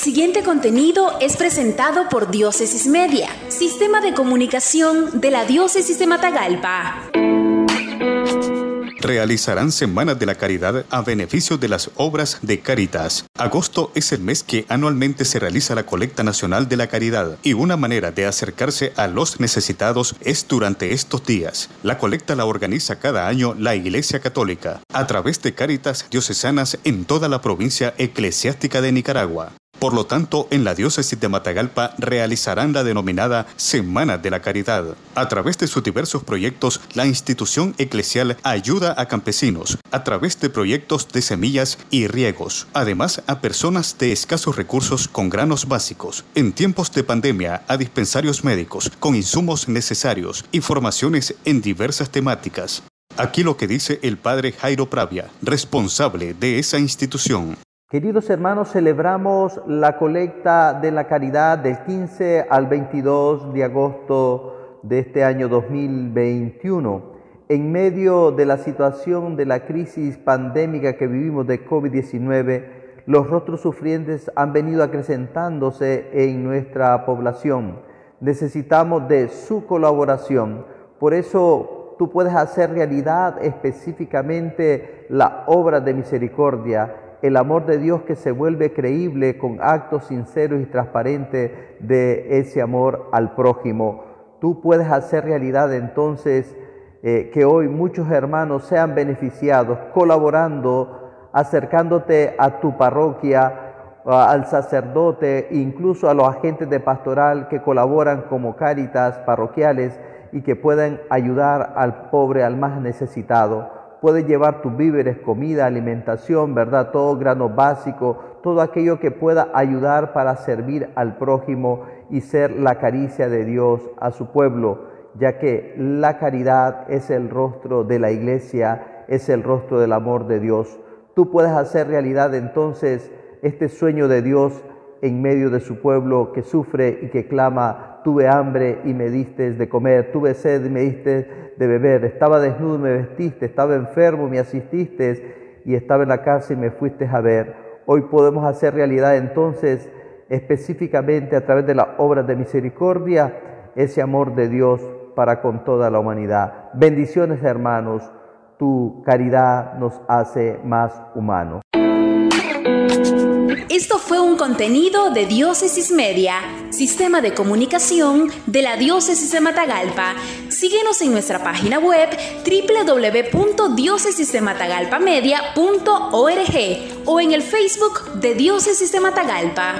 siguiente contenido es presentado por Diócesis Media, Sistema de Comunicación de la Diócesis de Matagalpa. Realizarán Semanas de la Caridad a beneficio de las obras de Caritas. Agosto es el mes que anualmente se realiza la colecta nacional de la caridad y una manera de acercarse a los necesitados es durante estos días. La colecta la organiza cada año la Iglesia Católica a través de Caritas diocesanas en toda la provincia eclesiástica de Nicaragua. Por lo tanto, en la diócesis de Matagalpa realizarán la denominada Semana de la Caridad. A través de sus diversos proyectos, la institución eclesial ayuda a campesinos a través de proyectos de semillas y riegos, además a personas de escasos recursos con granos básicos, en tiempos de pandemia a dispensarios médicos con insumos necesarios y formaciones en diversas temáticas. Aquí lo que dice el padre Jairo Pravia, responsable de esa institución. Queridos hermanos, celebramos la colecta de la caridad del 15 al 22 de agosto de este año 2021. En medio de la situación de la crisis pandémica que vivimos de COVID-19, los rostros sufrientes han venido acrecentándose en nuestra población. Necesitamos de su colaboración. Por eso tú puedes hacer realidad específicamente la obra de misericordia el amor de Dios que se vuelve creíble con actos sinceros y transparentes de ese amor al prójimo. Tú puedes hacer realidad entonces eh, que hoy muchos hermanos sean beneficiados colaborando, acercándote a tu parroquia, al sacerdote, incluso a los agentes de pastoral que colaboran como cáritas parroquiales y que puedan ayudar al pobre, al más necesitado puedes llevar tus víveres, comida, alimentación, ¿verdad? Todo grano básico, todo aquello que pueda ayudar para servir al prójimo y ser la caricia de Dios a su pueblo, ya que la caridad es el rostro de la iglesia, es el rostro del amor de Dios. Tú puedes hacer realidad entonces este sueño de Dios en medio de su pueblo que sufre y que clama, tuve hambre y me diste de comer, tuve sed y me diste de beber, estaba desnudo y me vestiste, estaba enfermo y me asististe y estaba en la cárcel y me fuiste a ver. Hoy podemos hacer realidad entonces específicamente a través de las obras de misericordia ese amor de Dios para con toda la humanidad. Bendiciones hermanos, tu caridad nos hace más humanos. Esto fue un contenido de Diócesis Media, sistema de comunicación de la Diócesis de Matagalpa. Síguenos en nuestra página web www.diócesisdematagalpamedia.org o en el Facebook de Diócesis de Matagalpa.